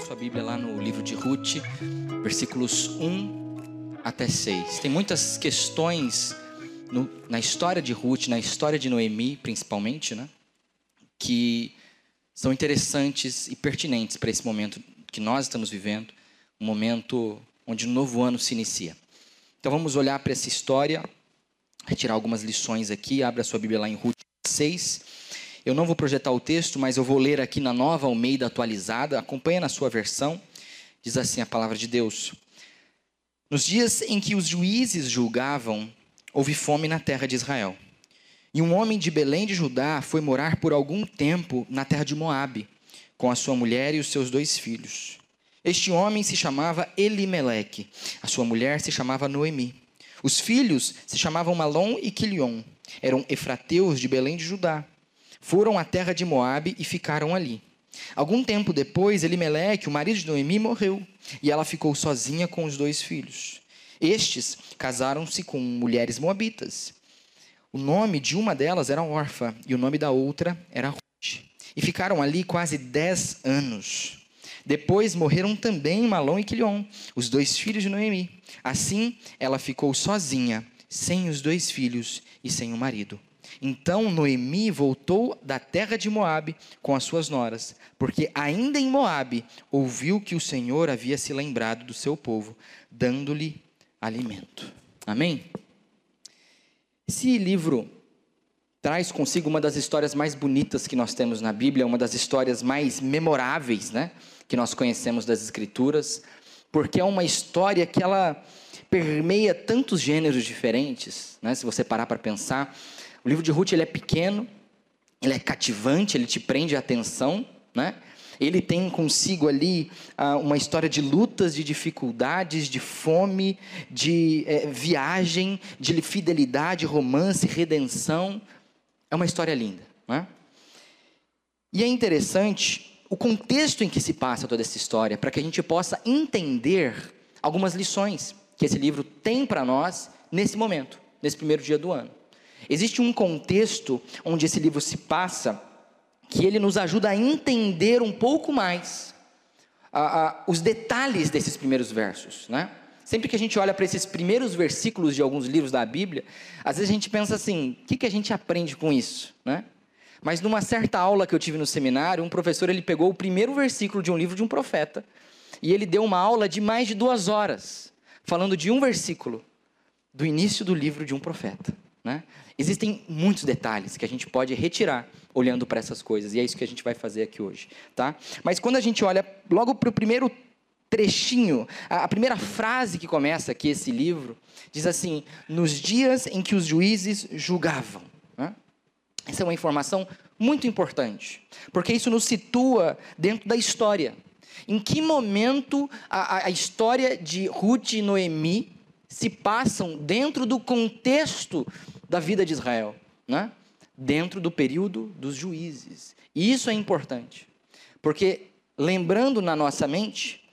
sua Bíblia lá no livro de Ruth, versículos 1 até 6. Tem muitas questões no, na história de Ruth, na história de Noemi, principalmente, né? Que são interessantes e pertinentes para esse momento que nós estamos vivendo, um momento onde um novo ano se inicia. Então vamos olhar para essa história, retirar algumas lições aqui. Abra sua Bíblia lá em Ruth 6. Eu não vou projetar o texto, mas eu vou ler aqui na nova Almeida atualizada. Acompanha na sua versão. Diz assim a palavra de Deus: Nos dias em que os juízes julgavam, houve fome na terra de Israel. E um homem de Belém de Judá foi morar por algum tempo na terra de Moabe, com a sua mulher e os seus dois filhos. Este homem se chamava Elimeleque, a sua mulher se chamava Noemi. Os filhos se chamavam Malom e Quilion, eram efrateus de Belém de Judá. Foram à terra de Moabe e ficaram ali. Algum tempo depois, Elimeleque, o marido de Noemi, morreu, e ela ficou sozinha com os dois filhos. Estes casaram-se com mulheres moabitas. O nome de uma delas era Orfa e o nome da outra era Ruth. E ficaram ali quase dez anos. Depois morreram também Malom e Quilion, os dois filhos de Noemi. Assim, ela ficou sozinha, sem os dois filhos e sem o marido. Então Noemi voltou da terra de Moabe com as suas noras, porque ainda em Moabe ouviu que o Senhor havia se lembrado do seu povo, dando-lhe alimento. Amém? Esse livro traz consigo uma das histórias mais bonitas que nós temos na Bíblia, uma das histórias mais memoráveis, né? que nós conhecemos das Escrituras, porque é uma história que ela permeia tantos gêneros diferentes, né? se você parar para pensar. O livro de Ruth ele é pequeno, ele é cativante, ele te prende a atenção, né? Ele tem consigo ali ah, uma história de lutas, de dificuldades, de fome, de eh, viagem, de fidelidade, romance, redenção. É uma história linda, né? E é interessante o contexto em que se passa toda essa história, para que a gente possa entender algumas lições que esse livro tem para nós nesse momento, nesse primeiro dia do ano. Existe um contexto onde esse livro se passa que ele nos ajuda a entender um pouco mais os detalhes desses primeiros versos, né? Sempre que a gente olha para esses primeiros versículos de alguns livros da Bíblia, às vezes a gente pensa assim: o que, que a gente aprende com isso, né? Mas numa certa aula que eu tive no seminário, um professor ele pegou o primeiro versículo de um livro de um profeta e ele deu uma aula de mais de duas horas, falando de um versículo do início do livro de um profeta. Né? Existem muitos detalhes que a gente pode retirar olhando para essas coisas, e é isso que a gente vai fazer aqui hoje. Tá? Mas quando a gente olha logo para o primeiro trechinho, a, primeira frase que começa aqui esse livro, diz assim: Nos dias em que os juízes julgavam. Essa é uma informação muito importante, porque isso nos situa dentro da história. Em que momento a, a história de Ruth e Noemi se passam dentro do contexto da vida de Israel, né? dentro do período dos juízes. E isso é importante, porque lembrando na nossa mente,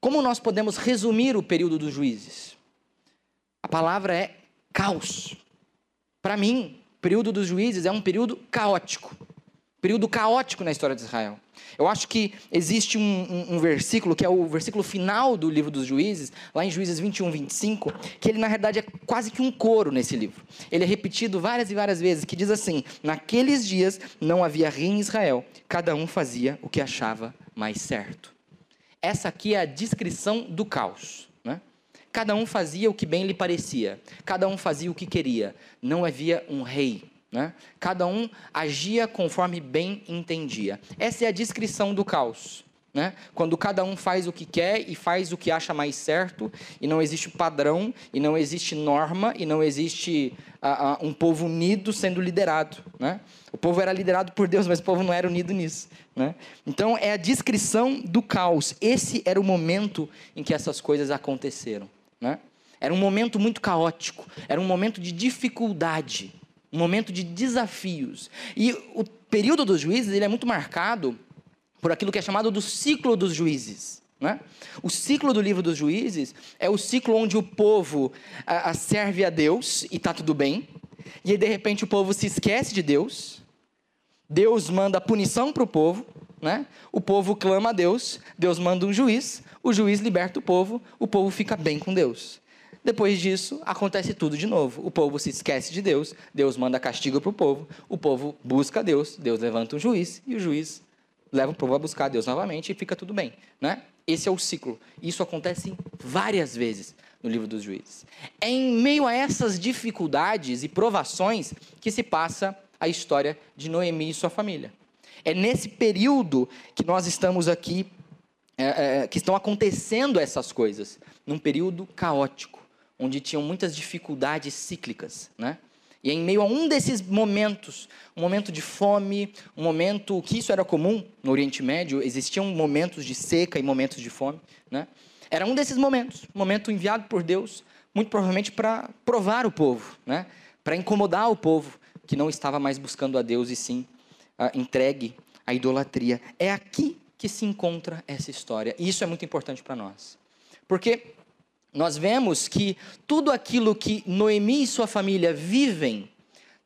como nós podemos resumir o período dos juízes? A palavra é caos. Para mim, período dos juízes é um período caótico. Período caótico na história de Israel. Eu acho que existe um, um, um, versículo, que é o versículo final do livro dos juízes, lá em Juízes 21, 25, que ele na verdade é quase que um coro nesse livro. Ele é repetido várias e várias vezes, que diz assim: Naqueles dias não havia rei em Israel, cada um fazia o que achava mais certo. Essa aqui é a descrição do caos. Cada um fazia o que bem lhe parecia, cada um fazia o que queria, não havia um rei. Né? Cada um agia conforme bem entendia. Essa é a descrição do caos. Né? Quando cada um faz o que quer e faz o que acha mais certo, e não existe padrão, e não existe norma, e não existe uh, uh, um povo unido sendo liderado. Né? O povo era liderado por Deus, mas o povo não era unido nisso. Né? Então é a descrição do caos. Esse era o momento em que essas coisas aconteceram. Né? Era um momento muito caótico, era um momento de dificuldade, um momento de desafios. E o período dos juízes ele é muito marcado por aquilo que é chamado do ciclo dos juízes. Né? O ciclo do livro dos juízes é o ciclo onde o povo a, a serve a Deus e está tudo bem, e aí, de repente o povo se esquece de Deus, Deus manda punição para o povo, né? O povo clama a Deus, Deus manda um juiz, o juiz liberta o povo, o povo fica bem com Deus. Depois disso, acontece tudo de novo. O povo se esquece de Deus, Deus manda castigo para o povo, o povo busca Deus, Deus levanta um juiz e o juiz leva o povo a buscar Deus novamente e fica tudo bem, né? Esse é o ciclo. Isso acontece várias vezes no livro dos juízes. É em meio a essas dificuldades e provações que se passa a história de Noemi e sua família. É nesse período que nós estamos aqui, é, é, que estão acontecendo essas coisas, num período caótico, onde tinham muitas dificuldades cíclicas, né? E em meio a um desses momentos, um momento de fome, um momento que isso era comum no Oriente Médio, existiam momentos de seca e momentos de fome, né? Era um desses momentos, um momento enviado por Deus, muito provavelmente para provar o povo, né? Para incomodar o povo que não estava mais buscando a Deus e sim uh, entregue à idolatria. É aqui que se encontra essa história. E isso é muito importante para nós. Porque nós vemos que tudo aquilo que Noemi e sua família vivem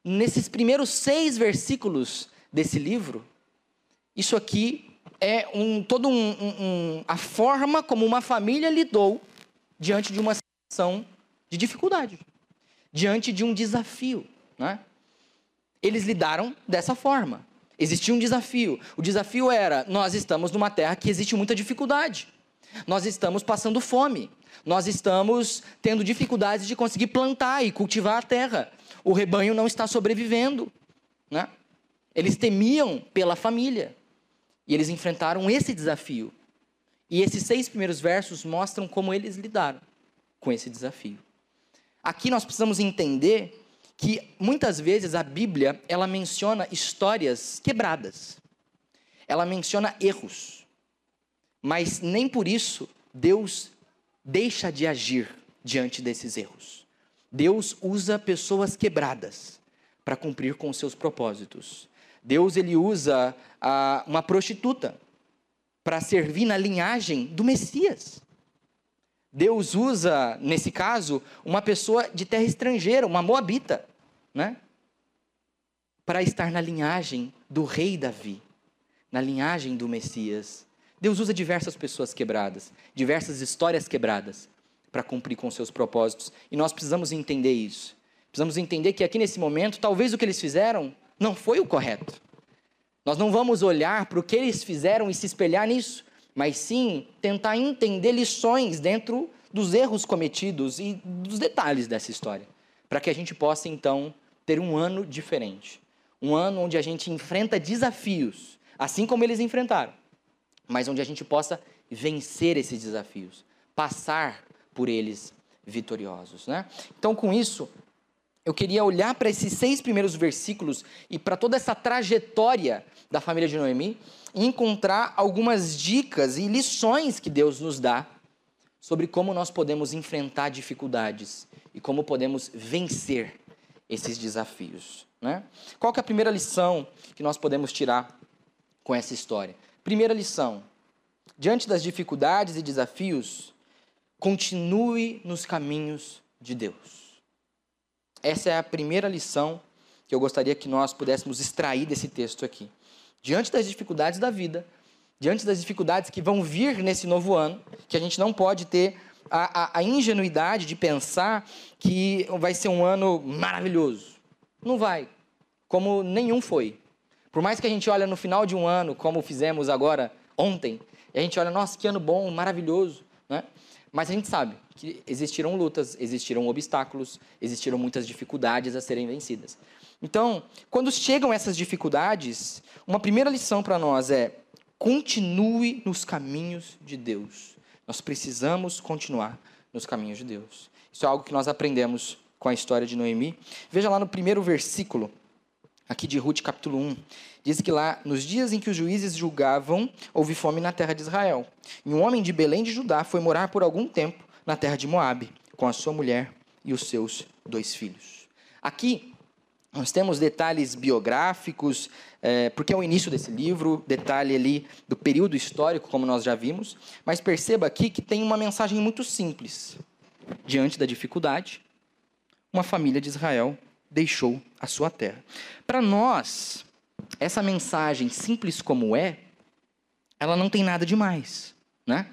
nesses primeiros seis versículos desse livro, isso aqui é um, todo um, um, a forma como uma família lidou diante de uma situação de dificuldade, diante de um desafio, né? Eles lidaram dessa forma. Existia um desafio. O desafio era: nós estamos numa terra que existe muita dificuldade. Nós estamos passando fome. Nós estamos tendo dificuldades de conseguir plantar e cultivar a terra. O rebanho não está sobrevivendo. Né? Eles temiam pela família. E eles enfrentaram esse desafio. E esses seis primeiros versos mostram como eles lidaram com esse desafio. Aqui nós precisamos entender que muitas vezes a Bíblia ela menciona histórias quebradas. Ela menciona erros. Mas nem por isso Deus deixa de agir diante desses erros. Deus usa pessoas quebradas para cumprir com seus propósitos. Deus ele usa ah, uma prostituta para servir na linhagem do Messias. Deus usa, nesse caso, uma pessoa de terra estrangeira, uma moabita, né? Para estar na linhagem do rei Davi, na linhagem do Messias. Deus usa diversas pessoas quebradas, diversas histórias quebradas, para cumprir com seus propósitos. E nós precisamos entender isso. Precisamos entender que aqui nesse momento, talvez o que eles fizeram não foi o correto. Nós não vamos olhar para o que eles fizeram e se espelhar nisso mas sim tentar entender lições dentro dos erros cometidos e dos detalhes dessa história, para que a gente possa então ter um ano diferente, um ano onde a gente enfrenta desafios, assim como eles enfrentaram, mas onde a gente possa vencer esses desafios, passar por eles vitoriosos, né? Então, com isso, eu queria olhar para esses seis primeiros versículos e para toda essa trajetória da família de Noemi e encontrar algumas dicas e lições que Deus nos dá sobre como nós podemos enfrentar dificuldades e como podemos vencer esses desafios. Né? Qual é a primeira lição que nós podemos tirar com essa história? Primeira lição: diante das dificuldades e desafios, continue nos caminhos de Deus. Essa é a primeira lição que eu gostaria que nós pudéssemos extrair desse texto aqui. Diante das dificuldades da vida, diante das dificuldades que vão vir nesse novo ano, que a gente não pode ter a, a, a ingenuidade de pensar que vai ser um ano maravilhoso. Não vai, como nenhum foi. Por mais que a gente olhe no final de um ano, como fizemos agora ontem, e a gente olha, nossa, que ano bom, maravilhoso, né? Mas a gente sabe que existiram lutas, existiram obstáculos, existiram muitas dificuldades a serem vencidas. Então, quando chegam essas dificuldades, uma primeira lição para nós é: continue nos caminhos de Deus. Nós precisamos continuar nos caminhos de Deus. Isso é algo que nós aprendemos com a história de Noemi. Veja lá no primeiro versículo, aqui de Ruth, capítulo 1. Diz que lá, nos dias em que os juízes julgavam, houve fome na terra de Israel. E um homem de Belém de Judá foi morar por algum tempo na terra de Moabe, com a sua mulher e os seus dois filhos. Aqui nós temos detalhes biográficos, é, porque é o início desse livro, detalhe ali do período histórico, como nós já vimos, mas perceba aqui que tem uma mensagem muito simples. Diante da dificuldade, uma família de Israel deixou a sua terra. Para nós, essa mensagem, simples como é, ela não tem nada demais, né?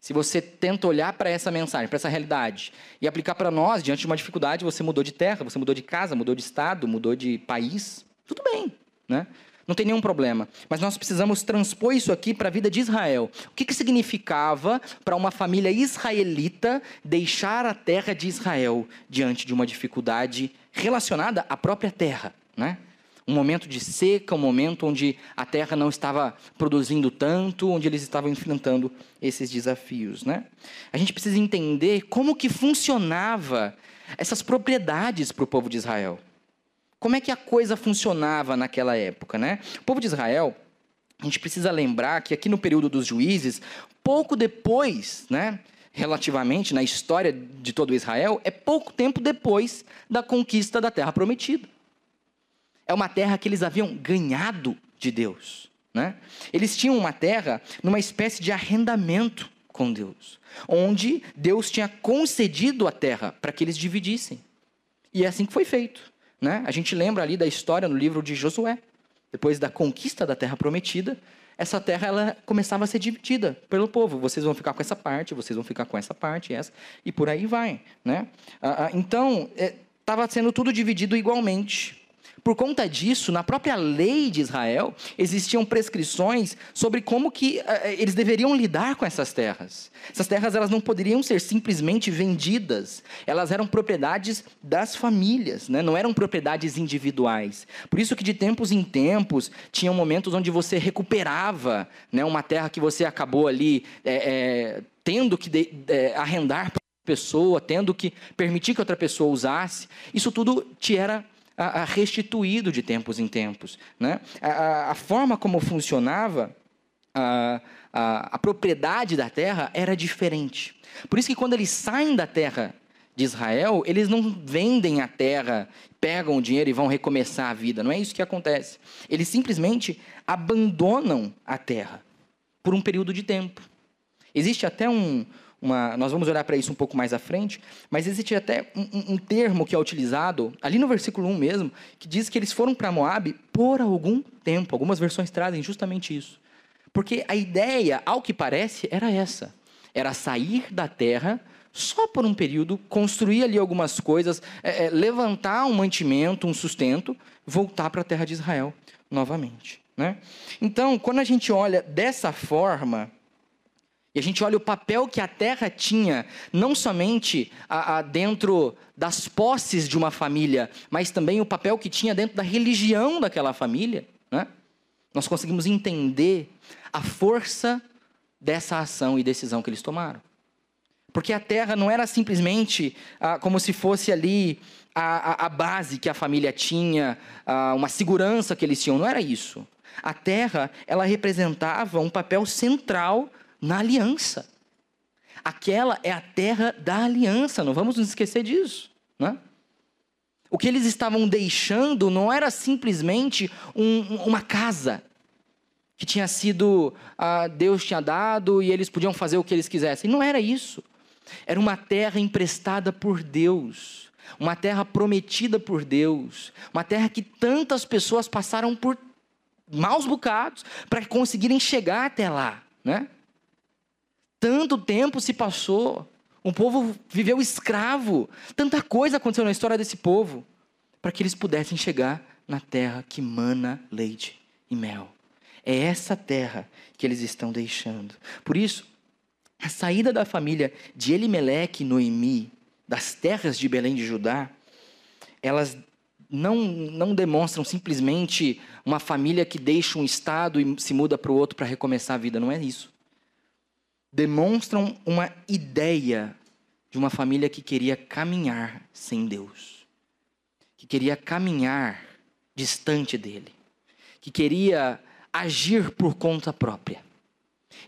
Se você tenta olhar para essa mensagem, para essa realidade e aplicar para nós diante de uma dificuldade, você mudou de terra, você mudou de casa, mudou de estado, mudou de país, tudo bem, né? Não tem nenhum problema. Mas nós precisamos transpor isso aqui para a vida de Israel. O que, que significava para uma família israelita deixar a terra de Israel diante de uma dificuldade relacionada à própria terra, né? um momento de seca, um momento onde a terra não estava produzindo tanto, onde eles estavam enfrentando esses desafios, né? A gente precisa entender como que funcionava essas propriedades para o povo de Israel. Como é que a coisa funcionava naquela época, né? O povo de Israel, a gente precisa lembrar que aqui no período dos juízes, pouco depois, né? Relativamente na história de todo Israel, é pouco tempo depois da conquista da terra prometida é uma terra que eles haviam ganhado de Deus. Né? Eles tinham uma terra numa espécie de arrendamento com Deus, onde Deus tinha concedido a terra para que eles dividissem. E é assim que foi feito. Né? A gente lembra ali da história no livro de Josué. Depois da conquista da terra prometida, essa terra ela começava a ser dividida pelo povo. Vocês vão ficar com essa parte, vocês vão ficar com essa parte, essa, e por aí vai. Né? Ah, ah, então, estava é, sendo tudo dividido igualmente. Por conta disso, na própria lei de Israel, existiam prescrições sobre como que uh, eles deveriam lidar com essas terras. Essas terras elas não poderiam ser simplesmente vendidas. Elas eram propriedades das famílias, né? não eram propriedades individuais. Por isso que de tempos em tempos tinham momentos onde você recuperava né, uma terra que você acabou ali é, é, tendo que de, é, arrendar para pessoa, tendo que permitir que outra pessoa usasse. Isso tudo te era a, restituído de tempos em tempos. Né? A, a forma como funcionava a, a, a propriedade da terra era diferente. Por isso que quando eles saem da terra de Israel, eles não vendem a terra, pegam o dinheiro e vão recomeçar a vida. Não é isso que acontece. Eles simplesmente abandonam a terra por um período de tempo. Existe até um, uma, nós vamos olhar para isso um pouco mais à frente, mas existe até um, um, termo que é utilizado, ali no versículo 1 mesmo, que diz que eles foram para Moab por algum tempo. Algumas versões trazem justamente isso. Porque a ideia, ao que parece, era essa: era sair da terra só por um período, construir ali algumas coisas, é, é, levantar um mantimento, um sustento, voltar para a terra de Israel novamente. Né? Então, quando a gente olha dessa forma, e a gente olha o papel que a terra tinha, não somente a, a dentro das posses de uma família, mas também o papel que tinha dentro da religião daquela família. Né? Nós conseguimos entender a força dessa ação e decisão que eles tomaram. Porque a terra não era simplesmente ah, como se fosse ali a, a, base que a família tinha, ah, uma segurança que eles tinham. Não era isso. A terra, ela representava um papel central na aliança. Aquela é a terra da aliança, não vamos nos esquecer disso. Né? O que eles estavam deixando não era simplesmente um, uma casa que tinha sido ah, Deus tinha dado e eles podiam fazer o que eles quisessem. Não era isso. Era uma terra emprestada por Deus, uma terra prometida por Deus, uma terra que tantas pessoas passaram por maus bocados para conseguirem chegar até lá, né? Tanto tempo se passou, um povo viveu escravo, tanta coisa aconteceu na história desse povo, para que eles pudessem chegar na terra que mana leite e mel. É essa terra que eles estão deixando. Por isso, a saída da família de Elimeleque e Noemi das terras de Belém de Judá, elas não, não demonstram simplesmente uma família que deixa um estado e se muda para o outro para recomeçar a vida. Não é isso demonstram uma ideia de uma família que queria caminhar sem Deus, que queria caminhar distante dele, que queria agir por conta própria,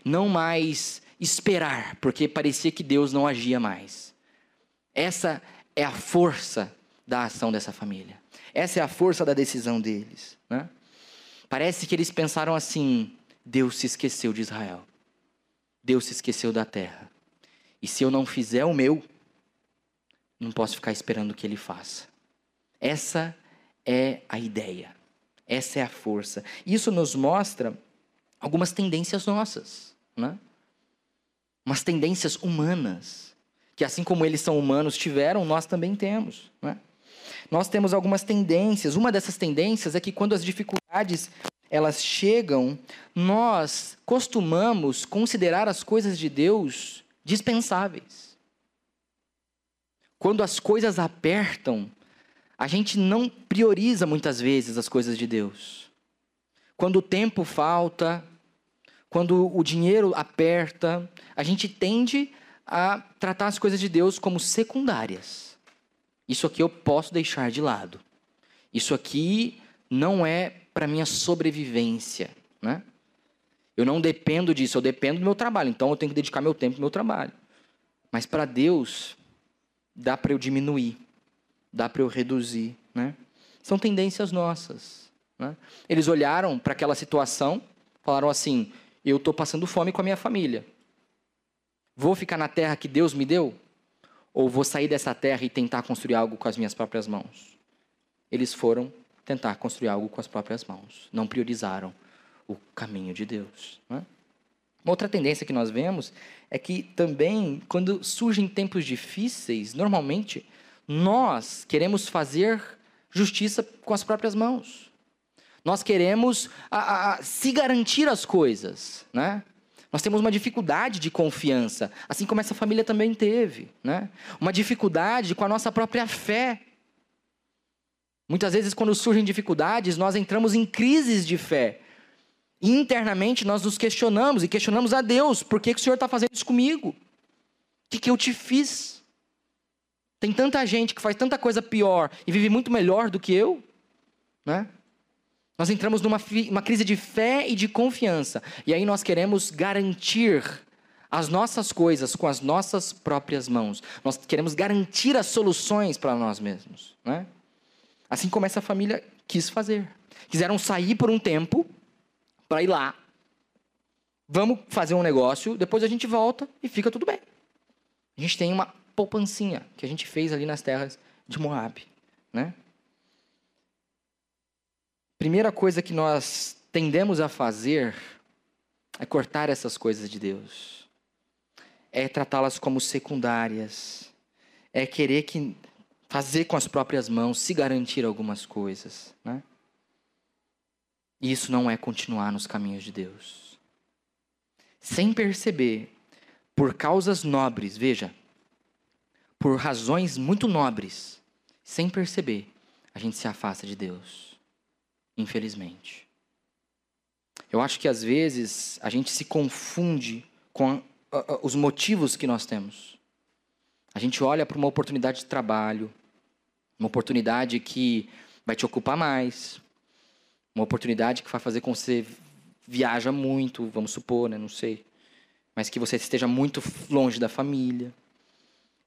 não mais esperar, porque parecia que Deus não agia mais. Essa é a força da ação dessa família. Essa é a força da decisão deles. Né? Parece que eles pensaram assim: Deus se esqueceu de Israel. Deus se esqueceu da terra. E se eu não fizer o meu, não posso ficar esperando que ele faça. Essa é a ideia. Essa é a força. Isso nos mostra algumas tendências nossas, né? Umas tendências humanas, que assim como eles são humanos tiveram, nós também temos, né? Nós temos algumas tendências. Uma dessas tendências é que quando as dificuldades elas chegam, nós costumamos considerar as coisas de Deus dispensáveis. Quando as coisas apertam, a gente não prioriza muitas vezes as coisas de Deus. Quando o tempo falta, quando o dinheiro aperta, a gente tende a tratar as coisas de Deus como secundárias. Isso aqui eu posso deixar de lado. Isso aqui não é para minha sobrevivência, né? Eu não dependo disso, eu dependo do meu trabalho, então eu tenho que dedicar meu tempo ao meu trabalho. Mas para Deus, dá para eu diminuir, dá para eu reduzir. Né? São tendências nossas. Né? Eles olharam para aquela situação, falaram assim: eu estou passando fome com a minha família. Vou ficar na terra que Deus me deu? Ou vou sair dessa terra e tentar construir algo com as minhas próprias mãos? Eles foram tentar construir algo com as próprias mãos. Não priorizaram o caminho de Deus. Né? Uma outra tendência que nós vemos é que também, quando surgem tempos difíceis, normalmente nós queremos fazer justiça com as próprias mãos. Nós queremos a, a, se garantir as coisas, né? Nós temos uma dificuldade de confiança, assim como essa família também teve, né? Uma dificuldade com a nossa própria fé. Muitas vezes, quando surgem dificuldades, nós entramos em crises de fé. E internamente nós nos questionamos e questionamos a Deus: por que, que o Senhor está fazendo isso comigo? O que, que eu te fiz? Tem tanta gente que faz tanta coisa pior e vive muito melhor do que eu, né? Nós entramos numa uma crise de fé e de confiança. E aí nós queremos garantir as nossas coisas com as nossas próprias mãos. Nós queremos garantir as soluções para nós mesmos. Né? Assim como essa família quis fazer. Quiseram sair por um tempo para ir lá. Vamos fazer um negócio, depois a gente volta e fica tudo bem. A gente tem uma poupancinha que a gente fez ali nas terras de Moab, né? Primeira coisa que nós tendemos a fazer é cortar essas coisas de Deus. É tratá-las como secundárias. É querer que fazer com as próprias mãos, se garantir algumas coisas, né? E isso não é continuar nos caminhos de Deus. Sem perceber, por causas nobres, veja, por razões muito nobres, sem perceber, a gente se afasta de Deus. Infelizmente. Eu acho que às vezes a gente se confunde com os motivos que nós temos. A gente olha para uma oportunidade de trabalho, uma oportunidade que vai te ocupar mais, uma oportunidade que vai fazer com que você viaja muito, vamos supor, né? Não sei. Mas que você esteja muito longe da família,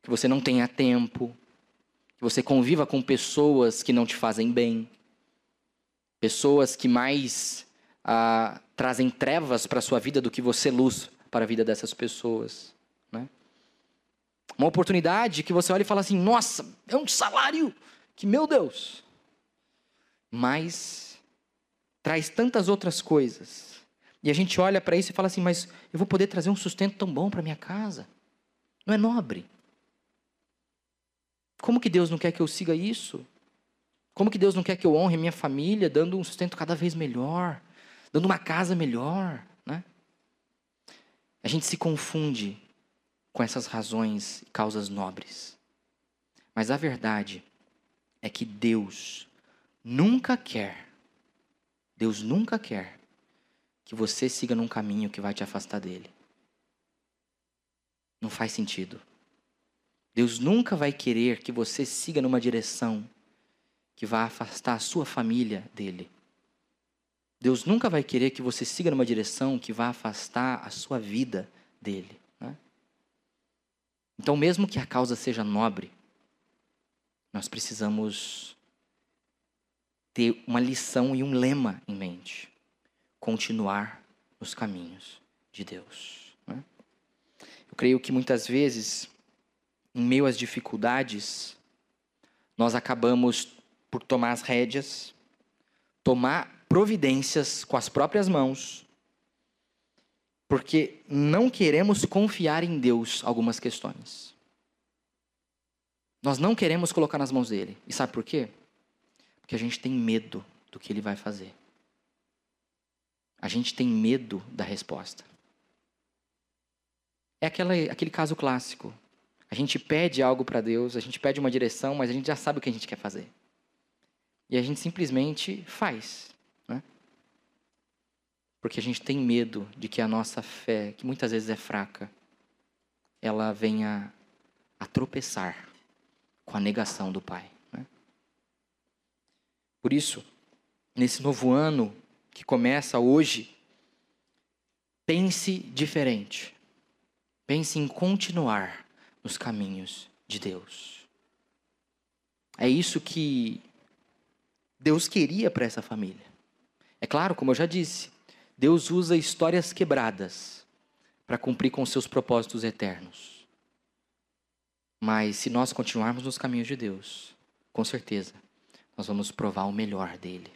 que você não tenha tempo, que você conviva com pessoas que não te fazem bem, pessoas que mais ah, trazem trevas para a sua vida do que você luz para a vida dessas pessoas? Uma oportunidade que você olha e fala assim: nossa, é um salário que, meu Deus, mas traz tantas outras coisas. E a gente olha para isso e fala assim: mas eu vou poder trazer um sustento tão bom para minha casa? Não é nobre? Como que Deus não quer que eu siga isso? Como que Deus não quer que eu honre minha família, dando um sustento cada vez melhor, dando uma casa melhor, né? A gente se confunde com essas razões e causas nobres. Mas a verdade é que Deus nunca quer Deus nunca quer que você siga num caminho que vai te afastar dele. Não faz sentido. Deus nunca vai querer que você siga numa direção que vá afastar a sua família dele. Deus nunca vai querer que você siga numa direção que vá afastar a sua vida dele. Então, mesmo que a causa seja nobre, nós precisamos ter uma lição e um lema em mente: continuar nos caminhos de Deus. Né? Eu creio que muitas vezes, em meio às dificuldades, nós acabamos por tomar as rédeas, tomar providências com as próprias mãos Porque não queremos confiar em Deus algumas questões. Nós não queremos colocar nas mãos dele. E sabe por quê? Porque a gente tem medo do que ele vai fazer. A gente tem medo da resposta. É aquela, aquele caso clássico. A gente pede algo para Deus, a gente pede uma direção, mas a gente já sabe o que a gente quer fazer. E a gente simplesmente faz. Porque a gente tem medo de que a nossa fé, que muitas vezes é fraca, ela venha a tropeçar com a negação do Pai. Né? Por isso, nesse novo ano que começa hoje, pense diferente. Pense em continuar nos caminhos de Deus. É isso que Deus queria para essa família. É claro, como eu já disse, Deus usa histórias quebradas para cumprir com seus propósitos eternos. Mas se nós continuarmos nos caminhos de Deus, com certeza, nós vamos provar o melhor dele,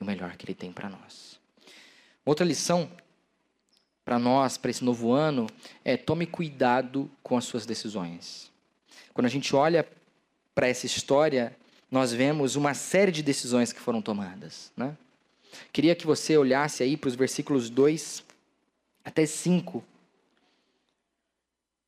o melhor que ele tem para nós. Outra lição para nós, para esse novo ano, é tome cuidado com as suas decisões. Quando a gente olha para essa história, nós vemos uma série de decisões que foram tomadas. Né? Queria que você olhasse aí para os versículos 2 até 5,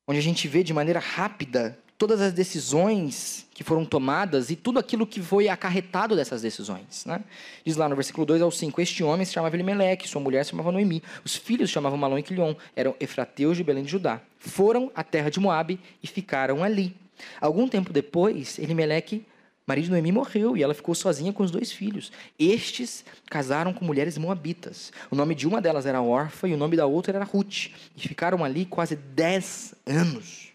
onde a gente vê de maneira rápida todas as decisões que foram tomadas e tudo aquilo que foi acarretado dessas decisões. Né? Diz lá no versículo 2 ao 5: Este homem se chamava Elimeleque, sua mulher se chamava Noemi, os filhos se chamavam Malom e Quilion, eram Efrateus de Belém de Judá. Foram à terra de Moabe e ficaram ali. Algum tempo depois, Elimeleque marido de Noemi morreu e ela ficou sozinha com os dois filhos. Estes casaram com mulheres moabitas. O nome de uma delas era Orfa e o nome da outra era Ruth. E ficaram ali quase dez anos.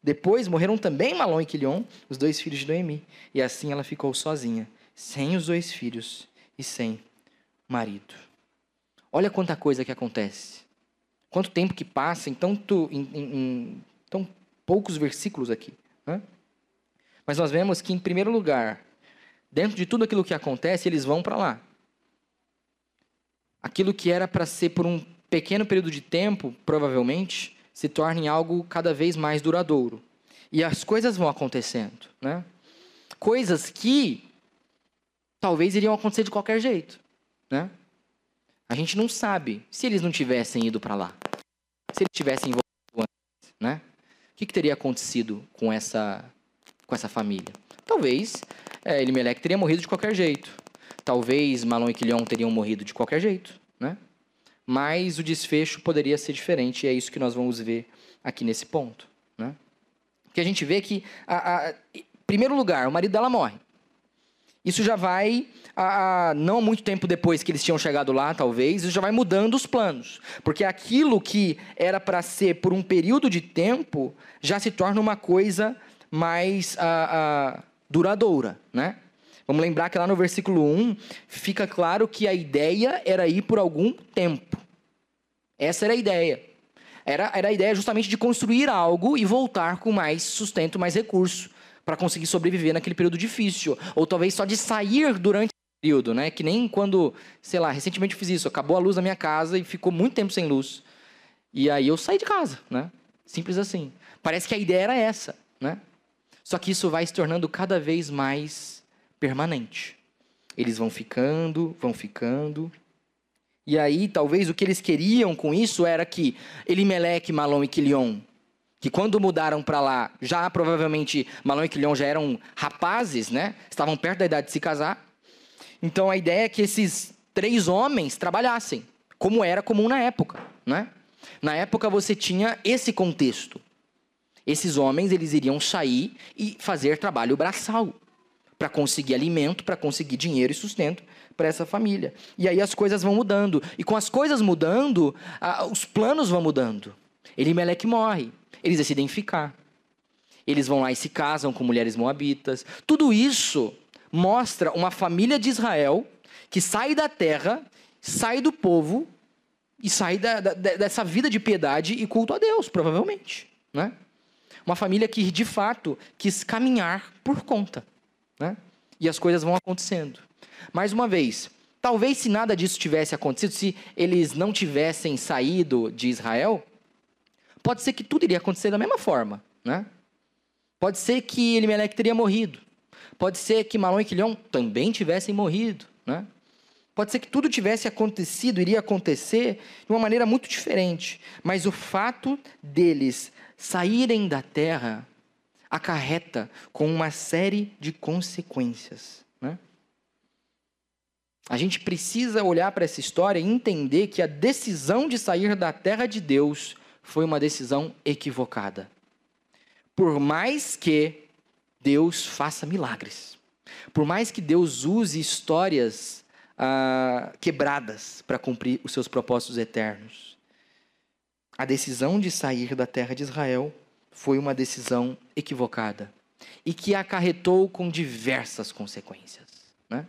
Depois morreram também Malom e Quilion, os dois filhos de Noemi. E assim ela ficou sozinha, sem os dois filhos e sem marido. Olha quanta coisa que acontece. Quanto tempo que passa em, tanto, em, em, em tão poucos versículos aqui. Né? Mas nós vemos que, em primeiro lugar, dentro de tudo aquilo que acontece, eles vão para lá. Aquilo que era para ser por um pequeno período de tempo, provavelmente, se torne algo cada vez mais duradouro. E as coisas vão acontecendo, né? Coisas que talvez iriam acontecer de qualquer jeito, né? A gente não sabe se eles não tivessem ido para lá. Se eles tivessem envolvido antes, né? O que, que, teria acontecido com essa com essa família? Talvez é, Elimelec teria morrido de qualquer jeito. Talvez Malon e Quilion teriam morrido de qualquer jeito, né? mas o desfecho poderia ser diferente, e é isso que nós vamos ver aqui nesse ponto. Né? Porque a gente vê que, a, a, em primeiro lugar, o marido dela morre. Isso já vai, a, não muito tempo depois que eles tinham chegado lá, talvez, isso já vai mudando os planos. Porque aquilo que era para ser por um período de tempo já se torna uma coisa mais duradoura, né? Vamos lembrar que lá no versículo 1 fica claro que a ideia era ir por algum tempo. Essa era a ideia. Era, era a ideia justamente de construir algo e voltar com mais sustento, mais recurso, para conseguir sobreviver naquele período difícil. Ou talvez só de sair durante o período, né? Que nem quando, sei lá, recentemente eu fiz isso, acabou a luz da minha casa e ficou muito tempo sem luz. E aí eu saí de casa, né? Simples assim. Parece que a ideia era essa, né? Só que isso vai se tornando cada vez mais permanente. Eles vão ficando, vão ficando. E aí, talvez o que eles queriam com isso era que Elimeleque, Malom e Quilion, que quando mudaram para lá, já provavelmente Malom e Quilion já eram rapazes, né? Estavam perto da idade de se casar. Então a ideia é que esses três homens trabalhassem, como era comum na época, né? Na época você tinha esse contexto. Esses homens, eles iriam sair e fazer trabalho braçal para conseguir alimento, para conseguir dinheiro e sustento para essa família. E aí as coisas vão mudando. E com as coisas mudando, os planos vão mudando. Elimelec morre. Eles decidem ficar. Eles vão lá e se casam com mulheres moabitas. Tudo isso mostra uma família de Israel que sai da terra, sai do povo e sai da, da, dessa vida de piedade e culto a Deus, provavelmente. Né? Uma família que, de fato, quis caminhar por conta. Né? E as coisas vão acontecendo. Mais uma vez, talvez se nada disso tivesse acontecido, se eles não tivessem saído de Israel, pode ser que tudo iria acontecer da mesma forma, né? Pode ser que Elimelec teria morrido. Pode ser que Malom e Quilhão também tivessem morrido, né? Pode ser que tudo tivesse acontecido, iria acontecer de uma maneira muito diferente. Mas o fato deles saírem da terra acarreta com uma série de consequências. Né? A gente precisa olhar para essa história e entender que a decisão de sair da terra de Deus foi uma decisão equivocada. Por mais que Deus faça milagres, por mais que Deus use histórias ah, quebradas para cumprir os seus propósitos eternos, a decisão de sair da terra de Israel foi uma decisão equivocada e que acarretou com diversas consequências. Né?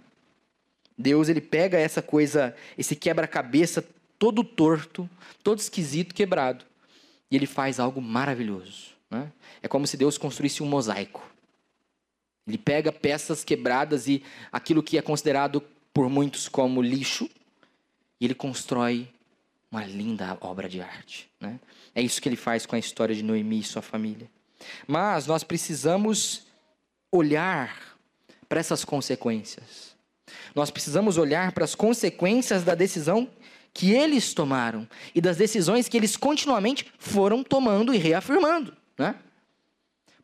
Deus ele pega essa coisa, esse quebra-cabeça todo torto, todo esquisito, quebrado, e ele faz algo maravilhoso. Né? É como se Deus construísse um mosaico. Ele pega peças quebradas e aquilo que é considerado por muitos como lixo, e ele constrói uma linda obra de arte. Né? É isso que ele faz com a história de Noemi e sua família. Mas nós precisamos olhar para essas consequências. Nós precisamos olhar para as consequências da decisão que eles tomaram e das decisões que eles continuamente foram tomando e reafirmando, né?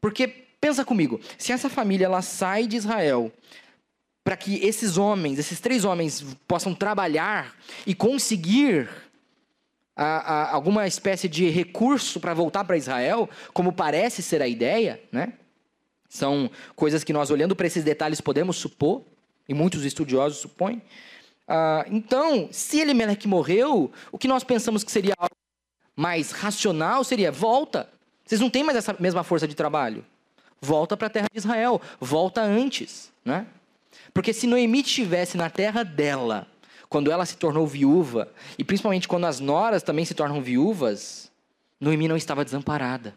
Porque pensa comigo, se essa família ela sai de Israel para que esses homens, esses três homens possam trabalhar e conseguir a, a, alguma espécie de recurso para voltar para Israel, como parece ser a ideia, né? São coisas que nós, olhando para esses detalhes, podemos supor, e muitos estudiosos supõem. Ah, então, se Elimelech morreu, o que nós pensamos que seria algo mais racional seria: volta. Vocês não têm mais essa mesma força de trabalho. Volta para a terra de Israel. Volta antes. Né? Porque se Noemi estivesse na terra dela, quando ela se tornou viúva, e principalmente quando as noras também se tornam viúvas, Noemi não estava desamparada.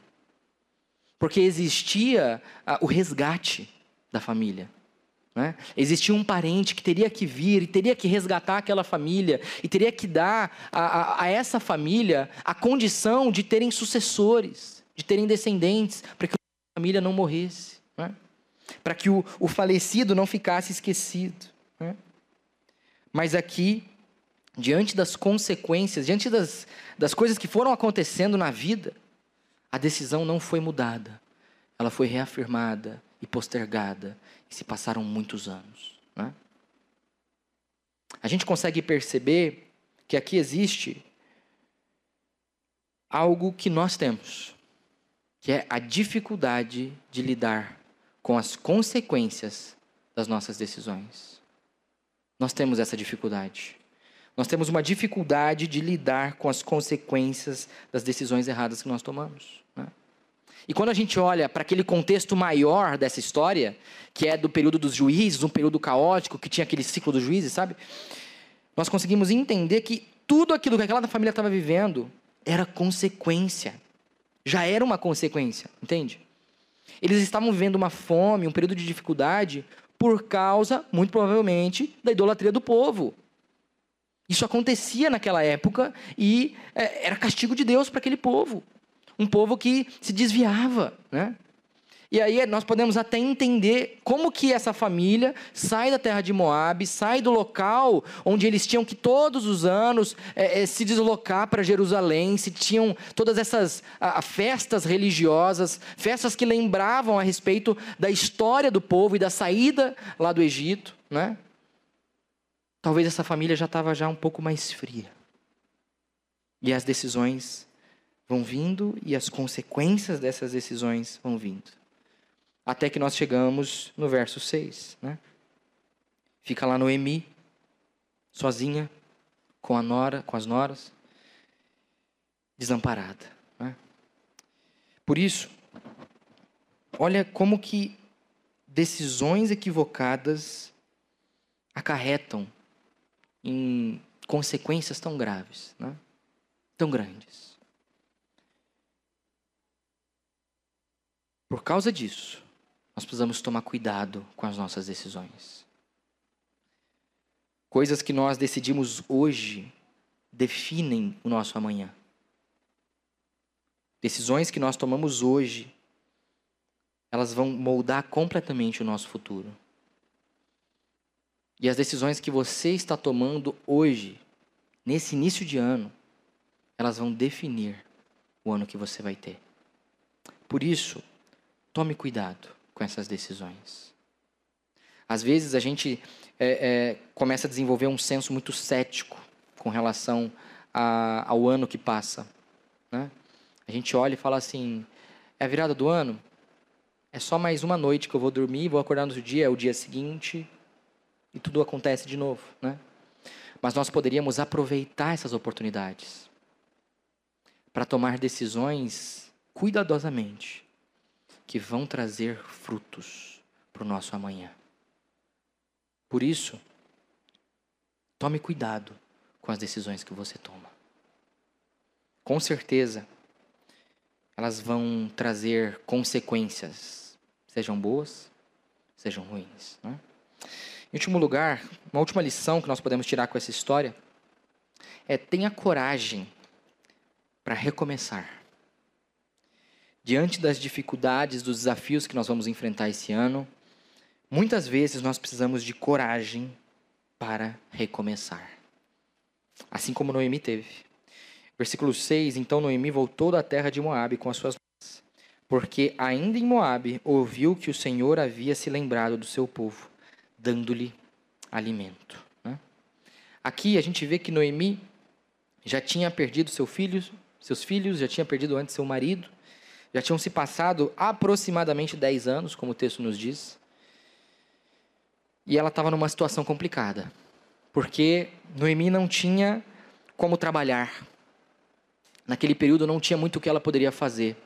Porque existia ah, o resgate da família. Né? Existia um parente que teria que vir e teria que resgatar aquela família e teria que dar a, a, a essa família a condição de terem sucessores, de terem descendentes, para que a família não morresse, né? para que o, o falecido não ficasse esquecido. Né? Mas aqui, diante das consequências, diante das, das coisas que foram acontecendo na vida, a decisão não foi mudada, ela foi reafirmada e postergada, e se passaram muitos anos. Né? A gente consegue perceber que aqui existe algo que nós temos, que é a dificuldade de lidar com as consequências das nossas decisões. Nós temos essa dificuldade. Nós temos uma dificuldade de lidar com as consequências das decisões erradas que nós tomamos. Né? E quando a gente olha para aquele contexto maior dessa história, que é do período dos juízes, um período caótico, que tinha aquele ciclo dos juízes, sabe? Nós conseguimos entender que tudo aquilo que aquela família estava vivendo era consequência. Já era uma consequência, entende? Eles estavam vivendo uma fome, um período de dificuldade, por causa, muito provavelmente, da idolatria do povo. Isso acontecia naquela época e é, era castigo de Deus para aquele povo. Um povo que se desviava, né? E aí nós podemos até entender como que essa família sai da terra de Moab, sai do local onde eles tinham que todos os anos é, é, se deslocar para Jerusalém, se tinham todas essas a, festas religiosas, festas que lembravam a respeito da história do povo e da saída lá do Egito, né? Talvez essa família já estava já um pouco mais fria. E as decisões vão vindo e as consequências dessas decisões vão vindo. Até que nós chegamos no verso 6. Né? Fica lá Noemi, sozinha, com a nora, com as noras, desamparada. Né? Por isso, olha como que decisões equivocadas acarretam em consequências tão graves, né? tão grandes. Por causa disso, nós precisamos tomar cuidado com as nossas decisões. Coisas que nós decidimos hoje definem o nosso amanhã. Decisões que nós tomamos hoje, elas vão moldar completamente o nosso futuro. E as decisões que você está tomando hoje, nesse início de ano, elas vão definir o ano que você vai ter. Por isso, tome cuidado com essas decisões. Às vezes a gente é, é, começa a desenvolver um senso muito cético com relação a, ao ano que passa. Né? A gente olha e fala assim: é a virada do ano? É só mais uma noite que eu vou dormir, vou acordar no outro dia, é o dia seguinte, e tudo acontece de novo, né? Mas nós poderíamos aproveitar essas oportunidades para tomar decisões cuidadosamente que vão trazer frutos para o nosso amanhã. Por isso, tome cuidado com as decisões que você toma. Com certeza, elas vão trazer consequências, sejam boas, sejam ruins. Né? Em último lugar, uma última lição que nós podemos tirar com essa história é tenha coragem para recomeçar. Diante das dificuldades, dos desafios que nós vamos enfrentar esse ano, muitas vezes nós precisamos de coragem para recomeçar. Assim como Noemi teve. Versículo 6: Então Noemi voltou da terra de Moabe com as suas mães, porque ainda em Moabe ouviu que o Senhor havia se lembrado do seu povo dando-lhe alimento. Né? Aqui a gente vê que Noemi já tinha perdido seu filho, seus filhos, já tinha perdido antes seu marido, já tinham se passado aproximadamente 10 anos, como o texto nos diz. E ela estava numa situação complicada, porque Noemi não tinha como trabalhar. Naquele período não tinha muito o que ela poderia fazer.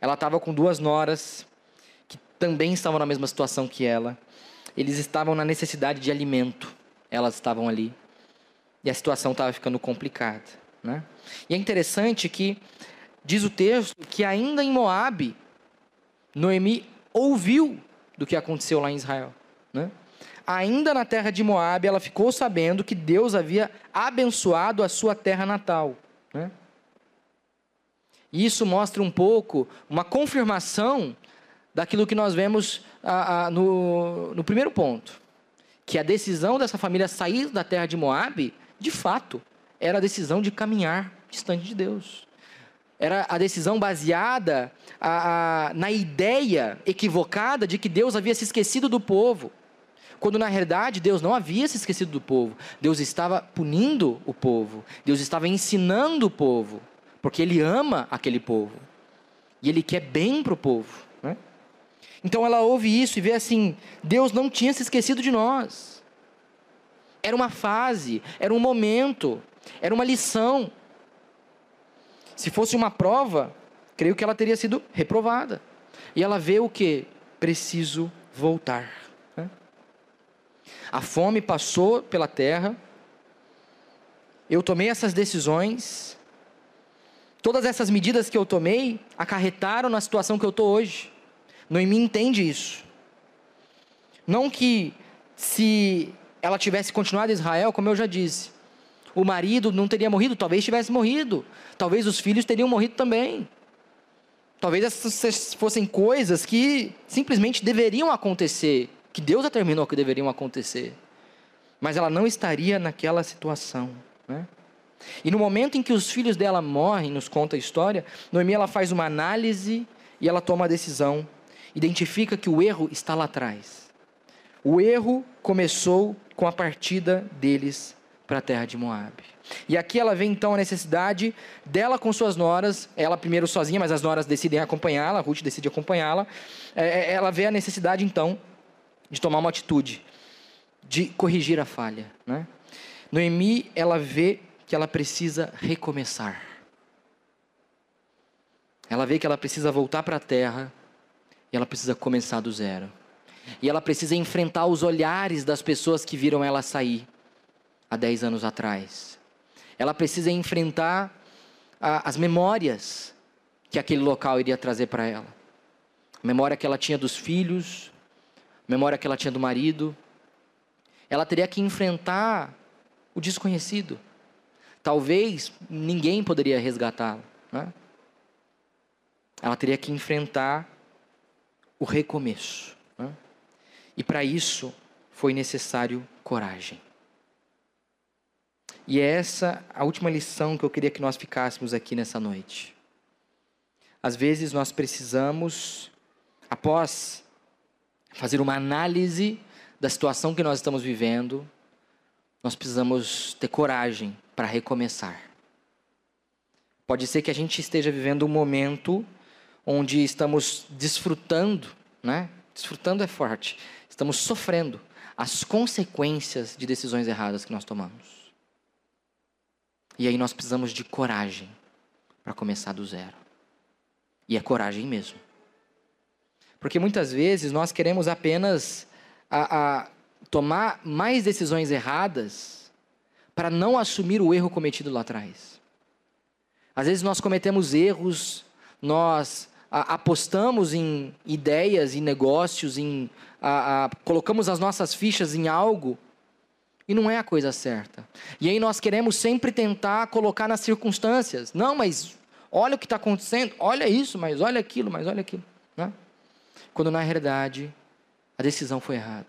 Ela estava com duas noras que também estavam na mesma situação que ela eles estavam na necessidade de alimento. Elas estavam ali. E a situação estava ficando complicada. Né? E é interessante que, diz o texto, que ainda em Moab, Noemi ouviu do que aconteceu lá em Israel. Né? Ainda na terra de Moab, ela ficou sabendo que Deus havia abençoado a sua terra natal. Né? E isso mostra um pouco uma confirmação daquilo que nós vemos ah, ah, no, no primeiro ponto, que a decisão dessa família sair da terra de Moab, de fato, era a decisão de caminhar distante de Deus. Era a decisão baseada a, a, na ideia equivocada de que Deus havia se esquecido do povo. Quando na realidade Deus não havia se esquecido do povo. Deus estava punindo o povo. Deus estava ensinando o povo. Porque Ele ama aquele povo. E Ele quer bem para o povo. Então ela ouve isso e vê assim: Deus não tinha se esquecido de nós. Era uma fase, era um momento, era uma lição. Se fosse uma prova, creio que ela teria sido reprovada. E ela vê o que? Preciso voltar. Né? A fome passou pela terra. Eu tomei essas decisões. Todas essas medidas que eu tomei acarretaram na situação que eu estou hoje. Noemi entende isso. Não que se ela tivesse continuado em Israel, como eu já disse, o marido não teria morrido, talvez tivesse morrido, talvez os filhos teriam morrido também. Talvez essas fossem coisas que simplesmente deveriam acontecer, que Deus determinou que deveriam acontecer. Mas ela não estaria naquela situação. Né? E no momento em que os filhos dela morrem, nos conta a história, Noemi ela faz uma análise e ela toma a decisão identifica que o erro está lá atrás. O erro começou com a partida deles para a terra de Moab. E aqui ela vê então a necessidade dela com suas noras, ela primeiro sozinha, mas as noras decidem acompanhá-la, Ruth decide acompanhá-la. É, é, ela vê a necessidade então de tomar uma atitude, de corrigir a falha. Né? Noemi, ela vê que ela precisa recomeçar. Ela vê que ela precisa voltar para a terra e ela precisa começar do zero. E ela precisa enfrentar os olhares das pessoas que viram ela sair há 10 anos atrás. Ela precisa enfrentar a, as memórias que aquele local iria trazer para ela. A memória que ela tinha dos filhos, a memória que ela tinha do marido. Ela teria que enfrentar o desconhecido. Talvez ninguém poderia resgatá-la. Né? Ela teria que enfrentar o recomeço. Né? E para isso foi necessário coragem. E é essa a última lição que eu queria que nós ficássemos aqui nessa noite. Às vezes nós precisamos, após fazer uma análise da situação que nós estamos vivendo, nós precisamos ter coragem para recomeçar. Pode ser que a gente esteja vivendo um momento onde estamos desfrutando, né? Desfrutando é forte. Estamos sofrendo as consequências de decisões erradas que nós tomamos. E aí nós precisamos de coragem para começar do zero. E é coragem mesmo. Porque muitas vezes nós queremos apenas a, a tomar mais decisões erradas para não assumir o erro cometido lá atrás. Às vezes nós cometemos erros, nós a, apostamos em ideias, em negócios, em, a, colocamos as nossas fichas em algo e não é a coisa certa. E aí nós queremos sempre tentar colocar nas circunstâncias. Não, mas olha o que está acontecendo, olha isso, mas olha aquilo, mas olha aquilo. Né? Quando na realidade a decisão foi errada.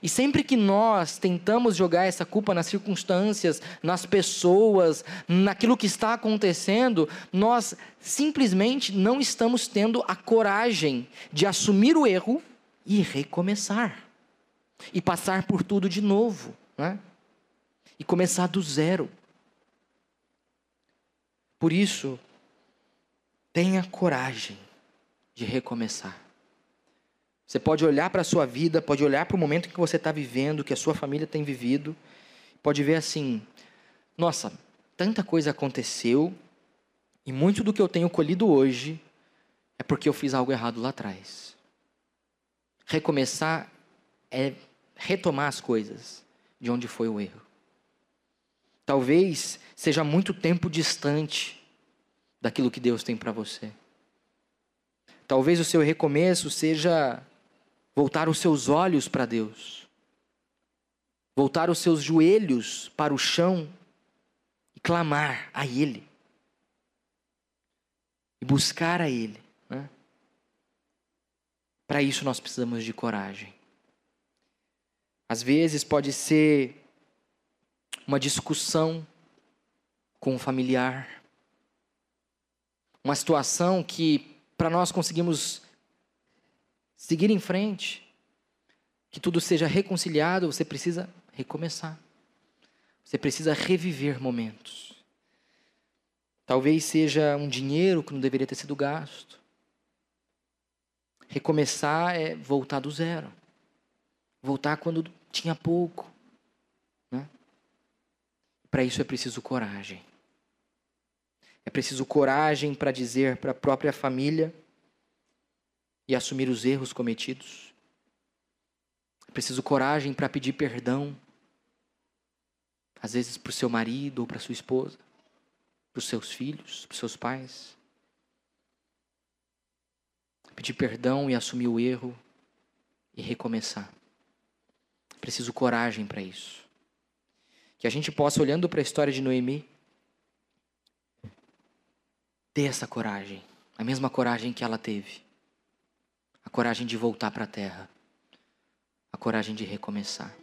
E sempre que nós tentamos jogar essa culpa nas circunstâncias, nas pessoas, naquilo que está acontecendo, nós simplesmente não estamos tendo a coragem de assumir o erro e recomeçar. E passar por tudo de novo né? e começar do zero. Por isso, tenha coragem de recomeçar. Você pode olhar para a sua vida, pode olhar para o momento que você está vivendo, que a sua família tem vivido, pode ver assim: nossa, tanta coisa aconteceu, e muito do que eu tenho colhido hoje é porque eu fiz algo errado lá atrás. Recomeçar é retomar as coisas de onde foi o erro. Talvez seja muito tempo distante daquilo que Deus tem para você. Talvez o seu recomeço seja voltar os seus olhos para Deus, voltar os seus joelhos para o chão e clamar a Ele, e buscar a Ele. Né? Para isso nós precisamos de coragem. Às vezes pode ser uma discussão com um familiar, uma situação que para nós conseguimos seguir em frente, que tudo seja reconciliado, você precisa recomeçar. Você precisa reviver momentos. Talvez seja um dinheiro que não deveria ter sido gasto. Recomeçar é voltar do zero voltar quando tinha pouco. Né? Para isso é preciso coragem. É preciso coragem para dizer para a própria família e assumir os erros cometidos. É preciso coragem para pedir perdão, às vezes para o seu marido ou para sua esposa, para os seus filhos, para os seus pais. Pedir perdão e assumir o erro e recomeçar. Preciso coragem para isso. Que a gente possa, olhando para a história de Noemi, ter essa coragem, a mesma coragem que ela teve. A coragem de voltar para a terra, a coragem de recomeçar.